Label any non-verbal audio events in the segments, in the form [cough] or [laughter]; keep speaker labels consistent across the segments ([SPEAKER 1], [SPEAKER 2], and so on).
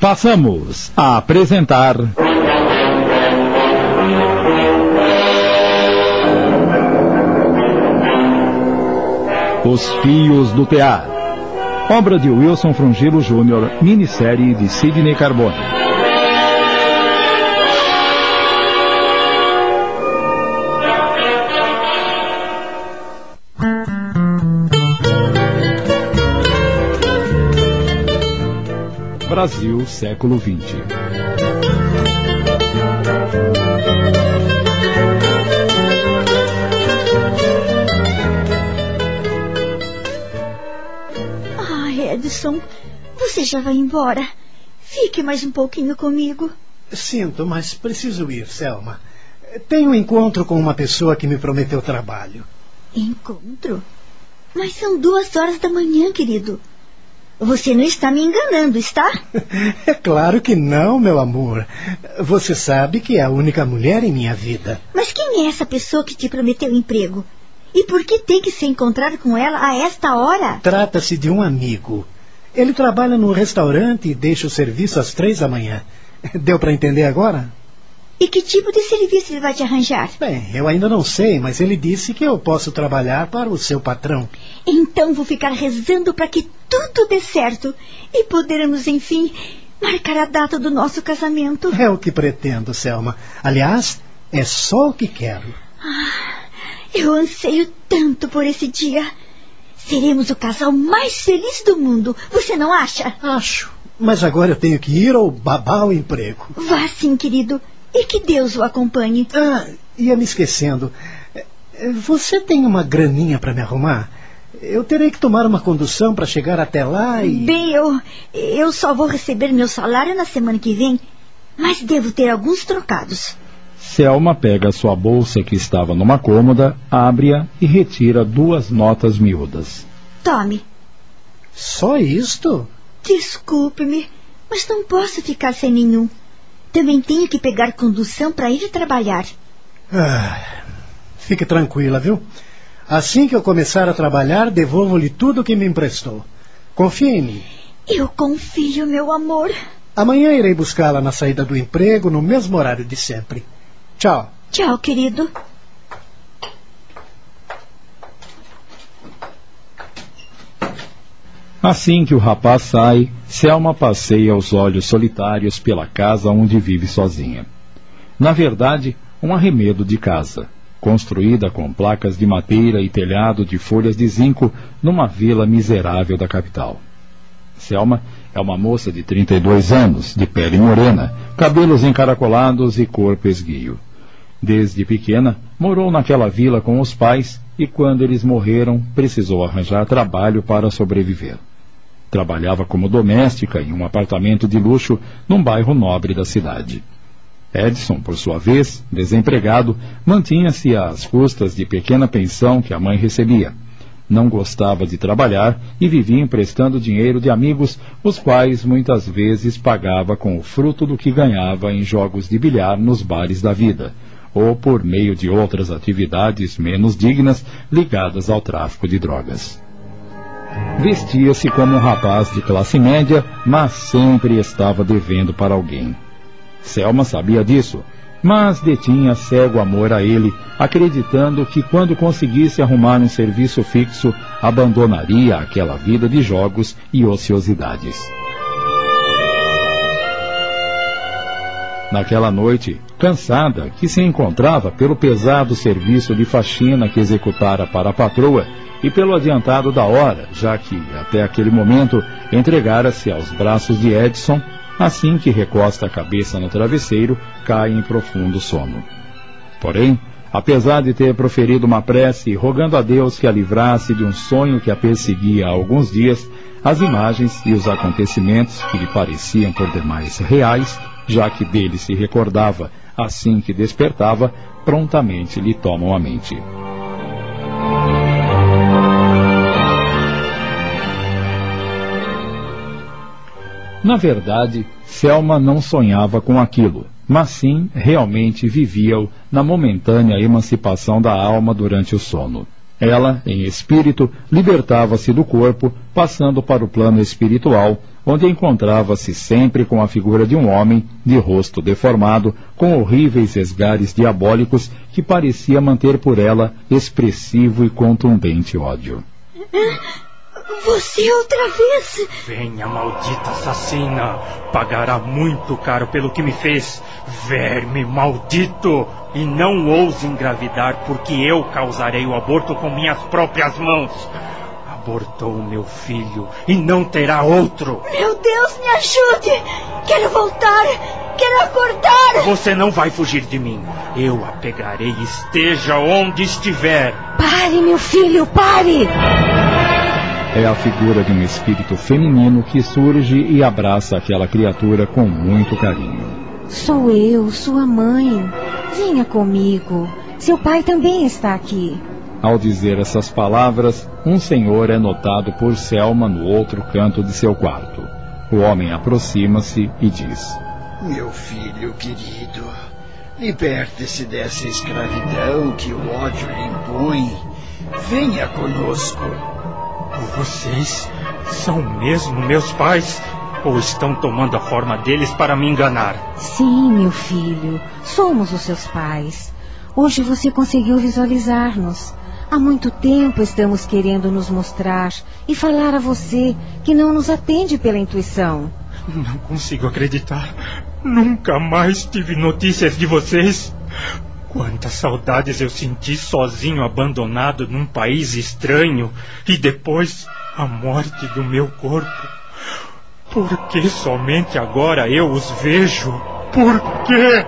[SPEAKER 1] Passamos a apresentar. Os Fios do Tear. Obra de Wilson Frungilo Jr., minissérie de Sidney Carbone. Brasil, século XX.
[SPEAKER 2] Ah, Edson, você já vai embora. Fique mais um pouquinho comigo.
[SPEAKER 3] Sinto, mas preciso ir, Selma. Tenho um encontro com uma pessoa que me prometeu trabalho.
[SPEAKER 2] Encontro? Mas são duas horas da manhã, querido. Você não está me enganando, está? [laughs]
[SPEAKER 3] É claro que não, meu amor. Você sabe que é a única mulher em minha vida.
[SPEAKER 2] Mas quem é essa pessoa que te prometeu emprego? E por que tem que se encontrar com ela a esta hora?
[SPEAKER 3] Trata-se de um amigo. Ele trabalha num restaurante e deixa o serviço às três da manhã. Deu para entender agora?
[SPEAKER 2] E que tipo de serviço ele vai te arranjar?
[SPEAKER 3] Bem, eu ainda não sei, mas ele disse que eu posso trabalhar para o seu patrão.
[SPEAKER 2] Então vou ficar rezando para que tudo dê certo e podermos, enfim, marcar a data do nosso casamento.
[SPEAKER 3] É o que pretendo, Selma. Aliás, é só o que quero.
[SPEAKER 2] Ah, eu anseio tanto por esse dia. Seremos o casal mais feliz do mundo. Você não acha?
[SPEAKER 3] Acho. Mas agora eu tenho que ir ou babar o emprego.
[SPEAKER 2] Vá sim, querido. E que Deus o acompanhe.
[SPEAKER 3] Ah, ia me esquecendo. Você tem uma graninha para me arrumar? Eu terei que tomar uma condução para chegar até lá e.
[SPEAKER 2] Bem, eu, eu só vou receber meu salário na semana que vem, mas devo ter alguns trocados.
[SPEAKER 1] Selma pega sua bolsa que estava numa cômoda, abre-a e retira duas notas miúdas.
[SPEAKER 2] Tome.
[SPEAKER 3] Só isto?
[SPEAKER 2] Desculpe-me, mas não posso ficar sem nenhum. Também tenho que pegar condução para ir trabalhar.
[SPEAKER 3] Ah, fique tranquila, viu? Assim que eu começar a trabalhar, devolvo-lhe tudo o que me emprestou. Confie em mim.
[SPEAKER 2] Eu confio, meu amor.
[SPEAKER 3] Amanhã irei buscá-la na saída do emprego, no mesmo horário de sempre. Tchau.
[SPEAKER 2] Tchau, querido.
[SPEAKER 1] Assim que o rapaz sai, Selma passeia os olhos solitários pela casa onde vive sozinha. Na verdade, um arremedo de casa, construída com placas de madeira e telhado de folhas de zinco numa vila miserável da capital. Selma é uma moça de 32 anos, de pele morena, cabelos encaracolados e corpo esguio. Desde pequena, morou naquela vila com os pais e, quando eles morreram, precisou arranjar trabalho para sobreviver. Trabalhava como doméstica em um apartamento de luxo num bairro nobre da cidade. Edson, por sua vez, desempregado, mantinha-se às custas de pequena pensão que a mãe recebia. Não gostava de trabalhar e vivia emprestando dinheiro de amigos, os quais muitas vezes pagava com o fruto do que ganhava em jogos de bilhar nos bares da vida, ou por meio de outras atividades menos dignas ligadas ao tráfico de drogas. Vestia-se como um rapaz de classe média, mas sempre estava devendo para alguém. Selma sabia disso, mas detinha cego amor a ele, acreditando que quando conseguisse arrumar um serviço fixo, abandonaria aquela vida de jogos e ociosidades. Naquela noite, cansada, que se encontrava pelo pesado serviço de faxina que executara para a patroa e pelo adiantado da hora, já que, até aquele momento, entregara-se aos braços de Edson, assim que recosta a cabeça no travesseiro, cai em profundo sono. Porém, apesar de ter proferido uma prece rogando a Deus que a livrasse de um sonho que a perseguia há alguns dias, as imagens e os acontecimentos que lhe pareciam por demais reais já que dele se recordava assim que despertava, prontamente lhe tomam a mente. Na verdade, Selma não sonhava com aquilo, mas sim realmente vivia-o na momentânea emancipação da alma durante o sono. Ela, em espírito, libertava-se do corpo, passando para o plano espiritual, onde encontrava-se sempre com a figura de um homem, de rosto deformado, com horríveis esgares diabólicos, que parecia manter por ela expressivo e contundente ódio. [laughs]
[SPEAKER 2] Você outra vez?
[SPEAKER 4] Venha, maldita assassina! Pagará muito caro pelo que me fez. Verme maldito! E não ouse engravidar, porque eu causarei o aborto com minhas próprias mãos. Abortou meu filho e não terá outro.
[SPEAKER 2] Meu Deus, me ajude! Quero voltar! Quero acordar!
[SPEAKER 4] Você não vai fugir de mim. Eu a pegarei, esteja onde estiver.
[SPEAKER 5] Pare, meu filho, pare!
[SPEAKER 1] É a figura de um espírito feminino que surge e abraça aquela criatura com muito carinho.
[SPEAKER 5] Sou eu, sua mãe. Venha comigo. Seu pai também está aqui.
[SPEAKER 1] Ao dizer essas palavras, um senhor é notado por Selma no outro canto de seu quarto. O homem aproxima-se e diz:
[SPEAKER 6] Meu filho querido, liberte-se dessa escravidão que o ódio lhe impõe. Venha conosco.
[SPEAKER 4] Vocês são mesmo meus pais? Ou estão tomando a forma deles para me enganar?
[SPEAKER 5] Sim, meu filho. Somos os seus pais. Hoje você conseguiu visualizar-nos. Há muito tempo estamos querendo nos mostrar e falar a você que não nos atende pela intuição.
[SPEAKER 4] Não consigo acreditar. Nunca mais tive notícias de vocês. Quantas saudades eu senti sozinho, abandonado num país estranho, e depois a morte do meu corpo. Por que somente agora eu os vejo? Por quê?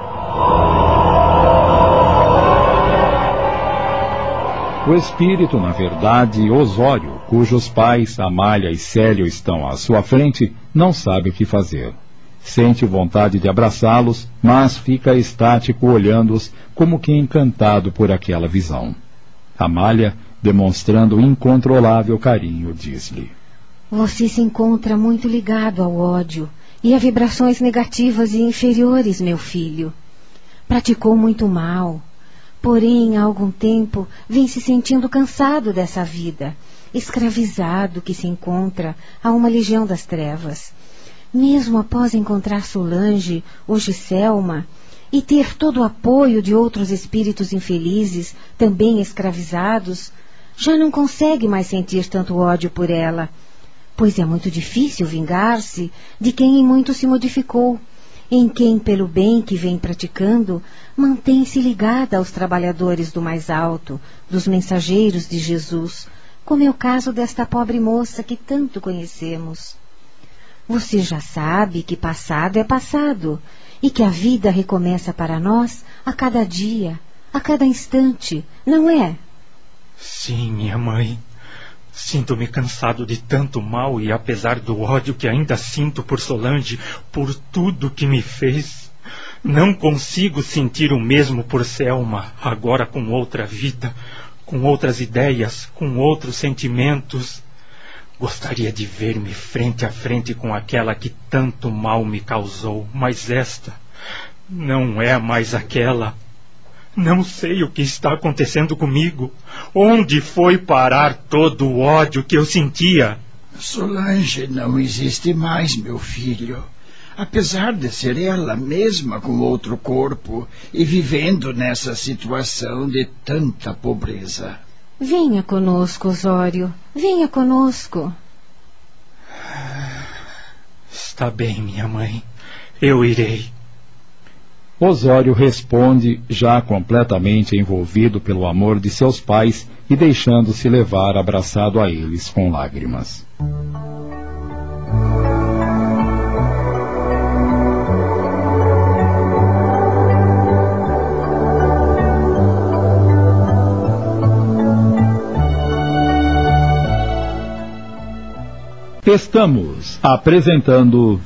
[SPEAKER 1] O espírito, na verdade, Osório, cujos pais, Amália e Célio estão à sua frente, não sabe o que fazer. Sente vontade de abraçá-los, mas fica estático olhando-os como que encantado por aquela visão. Amália, demonstrando incontrolável carinho, diz-lhe:
[SPEAKER 5] Você se encontra muito ligado ao ódio e a vibrações negativas e inferiores, meu filho. Praticou muito mal. Porém, há algum tempo vem se sentindo cansado dessa vida, escravizado que se encontra a uma legião das trevas. Mesmo após encontrar Solange, hoje Selma, e ter todo o apoio de outros espíritos infelizes, também escravizados, já não consegue mais sentir tanto ódio por ela, pois é muito difícil vingar-se de quem em muito se modificou, em quem, pelo bem que vem praticando, mantém-se ligada aos trabalhadores do mais alto, dos mensageiros de Jesus, como é o caso desta pobre moça que tanto conhecemos. Você já sabe que passado é passado e que a vida recomeça para nós a cada dia, a cada instante, não é?
[SPEAKER 4] Sim, minha mãe. Sinto-me cansado de tanto mal e apesar do ódio que ainda sinto por Solange, por tudo que me fez, não consigo sentir o mesmo por Selma, agora com outra vida, com outras ideias, com outros sentimentos. Gostaria de ver-me frente a frente com aquela que tanto mal me causou, mas esta não é mais aquela. Não sei o que está acontecendo comigo. Onde foi parar todo o ódio que eu sentia?
[SPEAKER 6] Solange não existe mais, meu filho. Apesar de ser ela mesma com outro corpo e vivendo nessa situação de tanta pobreza.
[SPEAKER 5] Venha conosco, Osório. Venha conosco.
[SPEAKER 4] Está bem, minha mãe. Eu irei.
[SPEAKER 1] Osório responde, já completamente envolvido pelo amor de seus pais e deixando-se levar abraçado a eles com lágrimas. Estamos apresentando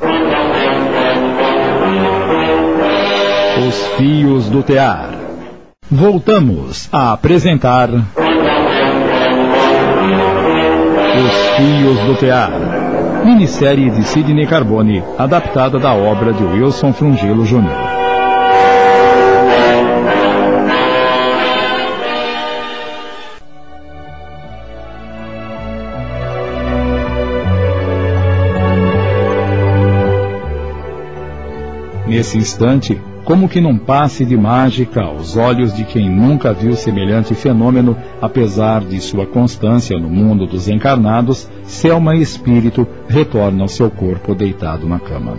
[SPEAKER 1] Os Fios do Tear. Voltamos a apresentar Os Fios do Tear. Minissérie de Sidney Carbone, adaptada da obra de Wilson Frungilo Jr. Nesse instante, como que num passe de mágica aos olhos de quem nunca viu semelhante fenômeno, apesar de sua constância no mundo dos encarnados, Selma Espírito retorna ao seu corpo deitado na cama.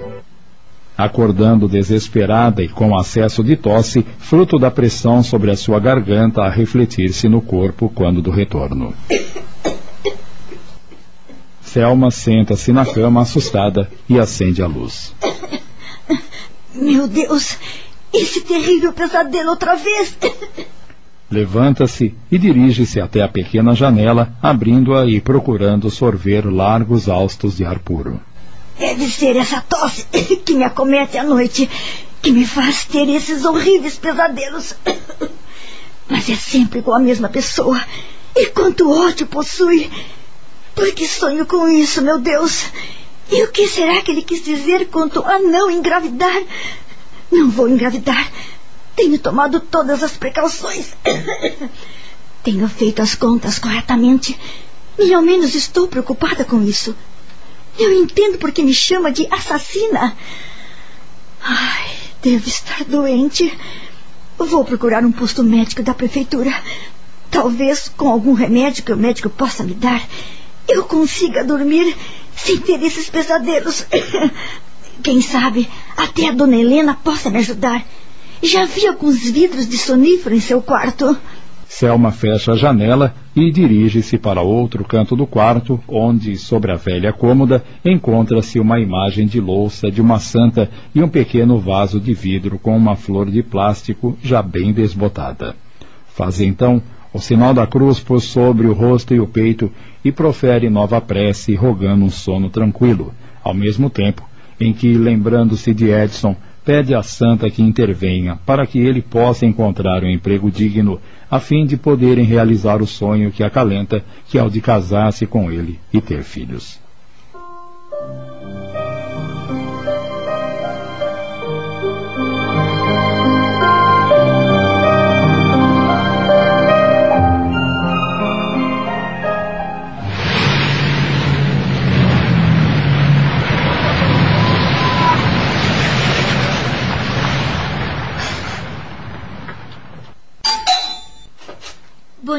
[SPEAKER 1] Acordando desesperada e com acesso de tosse, fruto da pressão sobre a sua garganta a refletir-se no corpo quando do retorno. Selma senta-se na cama assustada e acende a luz.
[SPEAKER 2] Meu Deus, esse terrível pesadelo outra vez.
[SPEAKER 1] Levanta-se e dirige-se até a pequena janela, abrindo-a e procurando sorver largos haustos de ar puro.
[SPEAKER 2] Deve ser essa tosse que me acomete à noite, que me faz ter esses horríveis pesadelos. Mas é sempre com a mesma pessoa. E quanto ódio possui. Por que sonho com isso, meu Deus? E o que será que ele quis dizer quanto a não engravidar? Não vou engravidar. Tenho tomado todas as precauções. [coughs] Tenho feito as contas corretamente. E ao menos estou preocupada com isso. Eu entendo porque me chama de assassina. Ai, devo estar doente. Vou procurar um posto médico da prefeitura. Talvez com algum remédio que o médico possa me dar, eu consiga dormir sem ter esses pesadelos. [coughs] Quem sabe até a dona Helena possa me ajudar. Já vi alguns vidros de sonífero em seu quarto.
[SPEAKER 1] Selma fecha a janela e dirige-se para outro canto do quarto, onde, sobre a velha cômoda, encontra-se uma imagem de louça de uma santa e um pequeno vaso de vidro com uma flor de plástico já bem desbotada. Faz então o sinal da cruz por sobre o rosto e o peito e profere nova prece, rogando um sono tranquilo, ao mesmo tempo em que, lembrando-se de Edson, pede à santa que intervenha para que ele possa encontrar um emprego digno, a fim de poderem realizar o sonho que acalenta, que é o de casar-se com ele e ter filhos.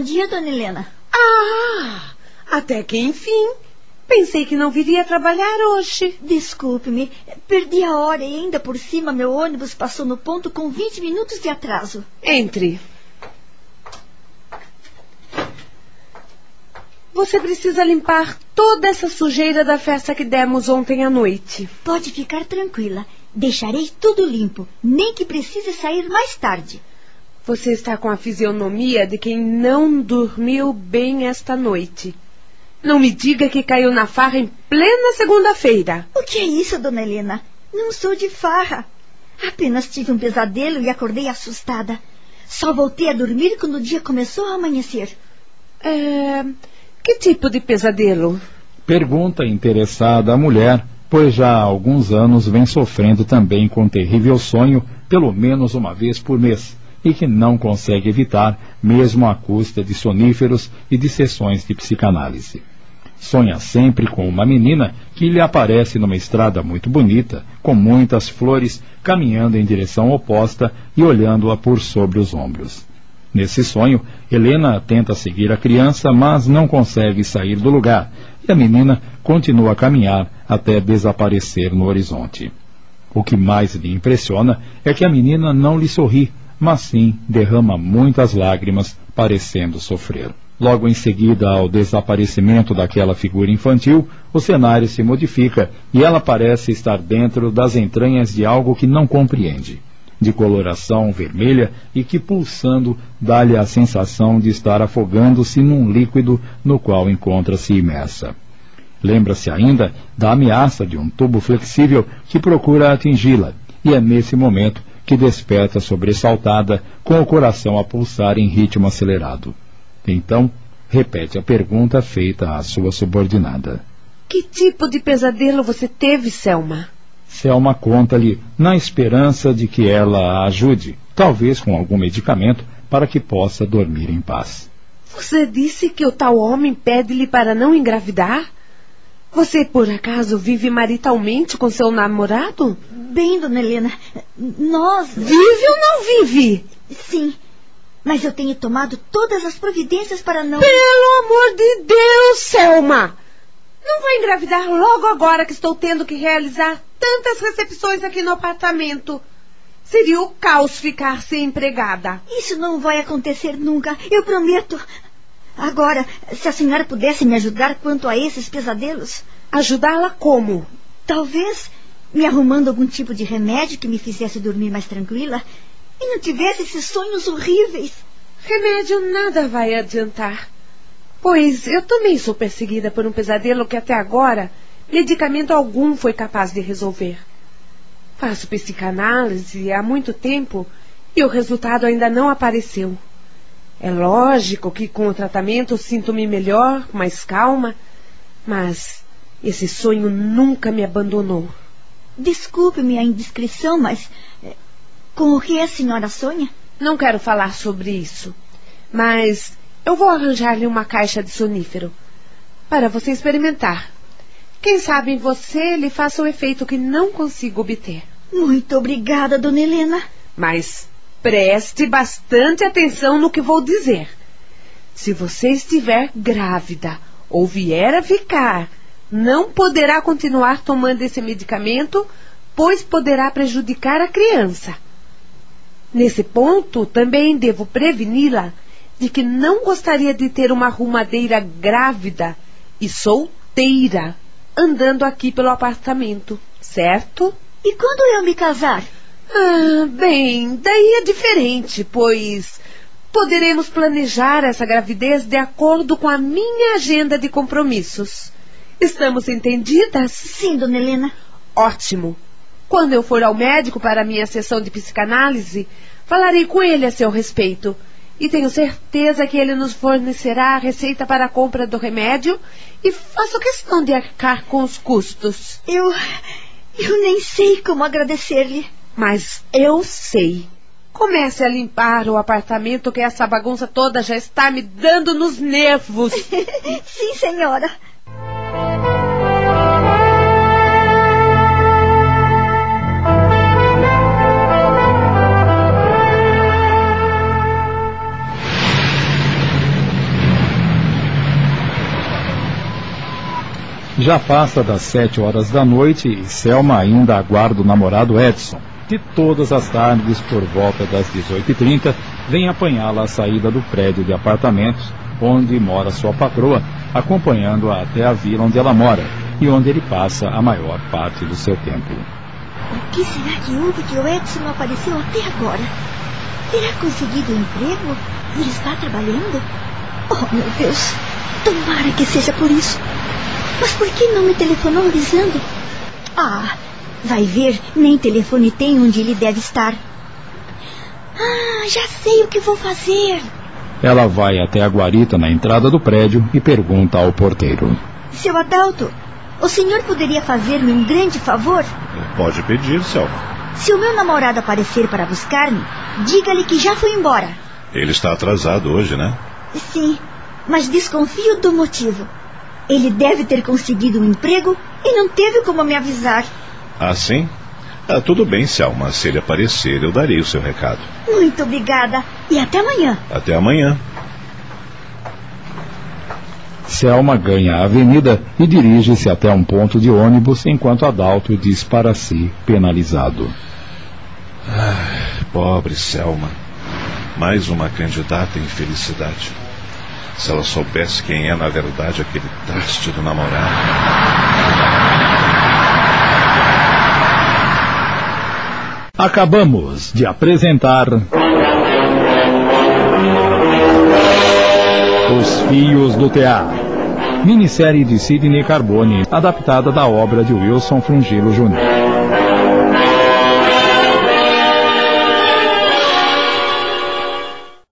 [SPEAKER 2] Dia, dona Helena.
[SPEAKER 7] Ah, até que enfim. Pensei que não viria trabalhar hoje.
[SPEAKER 2] Desculpe-me, perdi a hora e ainda por cima meu ônibus passou no ponto com 20 minutos de atraso.
[SPEAKER 7] Entre. Você precisa limpar toda essa sujeira da festa que demos ontem à noite.
[SPEAKER 2] Pode ficar tranquila. Deixarei tudo limpo, nem que precise sair mais tarde.
[SPEAKER 7] Você está com a fisionomia de quem não dormiu bem esta noite. Não me diga que caiu na farra em plena segunda-feira.
[SPEAKER 2] O que é isso, dona Helena? Não sou de farra. Apenas tive um pesadelo e acordei assustada. Só voltei a dormir quando o dia começou a amanhecer.
[SPEAKER 7] É... Que tipo de pesadelo?
[SPEAKER 1] Pergunta interessada a mulher, pois já há alguns anos vem sofrendo também com um terrível sonho, pelo menos uma vez por mês e que não consegue evitar, mesmo à custa de soníferos e de sessões de psicanálise. Sonha sempre com uma menina que lhe aparece numa estrada muito bonita, com muitas flores, caminhando em direção oposta e olhando-a por sobre os ombros. Nesse sonho, Helena tenta seguir a criança, mas não consegue sair do lugar, e a menina continua a caminhar até desaparecer no horizonte. O que mais lhe impressiona é que a menina não lhe sorri, mas sim derrama muitas lágrimas, parecendo sofrer. Logo em seguida ao desaparecimento daquela figura infantil, o cenário se modifica e ela parece estar dentro das entranhas de algo que não compreende. De coloração vermelha e que, pulsando, dá-lhe a sensação de estar afogando-se num líquido no qual encontra-se imersa. Lembra-se ainda da ameaça de um tubo flexível que procura atingi-la, e é nesse momento que desperta sobressaltada, com o coração a pulsar em ritmo acelerado. Então, repete a pergunta feita à sua subordinada.
[SPEAKER 7] Que tipo de pesadelo você teve, Selma?
[SPEAKER 1] Selma conta-lhe, na esperança de que ela a ajude, talvez com algum medicamento, para que possa dormir em paz.
[SPEAKER 7] Você disse que o tal homem pede-lhe para não engravidar? Você, por acaso, vive maritalmente com seu namorado?
[SPEAKER 2] Bem, dona Helena, nós.
[SPEAKER 7] Vive ou não vive?
[SPEAKER 2] Sim. Mas eu tenho tomado todas as providências para não.
[SPEAKER 7] Pelo amor de Deus, Selma! Não vai engravidar logo agora que estou tendo que realizar tantas recepções aqui no apartamento. Seria o caos ficar sem empregada.
[SPEAKER 2] Isso não vai acontecer nunca, eu prometo. Agora, se a senhora pudesse me ajudar quanto a esses pesadelos.
[SPEAKER 7] Ajudá-la como?
[SPEAKER 2] Talvez me arrumando algum tipo de remédio que me fizesse dormir mais tranquila e não tivesse esses sonhos horríveis.
[SPEAKER 7] Remédio nada vai adiantar. Pois eu também sou perseguida por um pesadelo que até agora medicamento algum foi capaz de resolver. Faço psicanálise há muito tempo e o resultado ainda não apareceu. É lógico que com o tratamento sinto-me melhor, mais calma, mas esse sonho nunca me abandonou.
[SPEAKER 2] Desculpe-me a indiscrição, mas eh, com o que a senhora sonha?
[SPEAKER 7] Não quero falar sobre isso, mas eu vou arranjar-lhe uma caixa de sonífero para você experimentar. Quem sabe em você lhe faça o efeito que não consigo obter.
[SPEAKER 2] Muito obrigada, dona Helena.
[SPEAKER 7] Mas preste bastante atenção no que vou dizer. Se você estiver grávida ou vier a ficar, não poderá continuar tomando esse medicamento, pois poderá prejudicar a criança. Nesse ponto, também devo preveni-la de que não gostaria de ter uma arrumadeira grávida e solteira andando aqui pelo apartamento, certo?
[SPEAKER 2] E quando eu me casar?
[SPEAKER 7] Ah, bem, daí é diferente, pois poderemos planejar essa gravidez de acordo com a minha agenda de compromissos. Estamos entendidas?
[SPEAKER 2] Sim, dona Helena.
[SPEAKER 7] Ótimo. Quando eu for ao médico para a minha sessão de psicanálise, falarei com ele a seu respeito e tenho certeza que ele nos fornecerá a receita para a compra do remédio e faço questão de arcar com os custos.
[SPEAKER 2] Eu. Eu nem sei como agradecer-lhe.
[SPEAKER 7] Mas eu sei. Comece a limpar o apartamento que essa bagunça toda já está me dando nos nervos. [laughs]
[SPEAKER 2] Sim, senhora.
[SPEAKER 1] Já passa das sete horas da noite e Selma ainda aguarda o namorado Edson, que todas as tardes, por volta das 18h30, vem apanhá-la à saída do prédio de apartamentos onde mora sua patroa, acompanhando-a até a vila onde ela mora e onde ele passa a maior parte do seu tempo.
[SPEAKER 2] O que será que houve que o Edson não apareceu até agora? Terá conseguido um emprego e está trabalhando? Oh, meu Deus! Tomara que seja por isso. Mas por que não me telefonou avisando? Ah, vai ver, nem telefone tem onde ele deve estar. Ah, já sei o que vou fazer.
[SPEAKER 1] Ela vai até a guarita na entrada do prédio e pergunta ao porteiro.
[SPEAKER 2] Seu Adalto, o senhor poderia fazer-me um grande favor?
[SPEAKER 8] Pode pedir, Selma.
[SPEAKER 2] Se o meu namorado aparecer para buscar-me, diga-lhe que já foi embora.
[SPEAKER 8] Ele está atrasado hoje, né?
[SPEAKER 2] Sim, mas desconfio do motivo. Ele deve ter conseguido um emprego e não teve como me avisar.
[SPEAKER 8] Ah, sim? Ah, tudo bem, Selma. Se ele aparecer, eu darei o seu recado.
[SPEAKER 2] Muito obrigada. E até amanhã.
[SPEAKER 8] Até amanhã.
[SPEAKER 1] Selma ganha a avenida e dirige-se até um ponto de ônibus enquanto Adalto diz para si, penalizado.
[SPEAKER 8] Ah, pobre Selma. Mais uma candidata à infelicidade. Se ela soubesse quem é na verdade aquele traste do namorado.
[SPEAKER 1] Acabamos de apresentar. Os Fios do Tear. Minissérie de Sidney Carbone, adaptada da obra de Wilson Frungilo Jr.